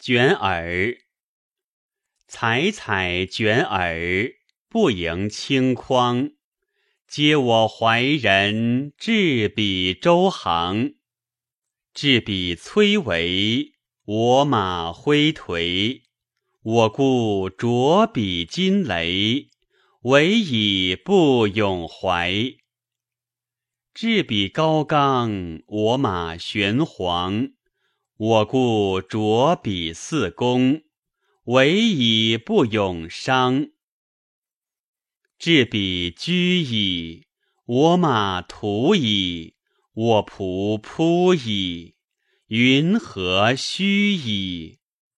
卷耳，采采卷耳，不盈轻匡。嗟我怀人，置彼周行。置彼崔嵬，我马挥颓。我故着彼金雷，惟以不永怀。置彼高冈，我马玄黄。我故着彼四公，惟以不永伤。至彼居矣，我马图矣，我仆扑矣，云何须矣？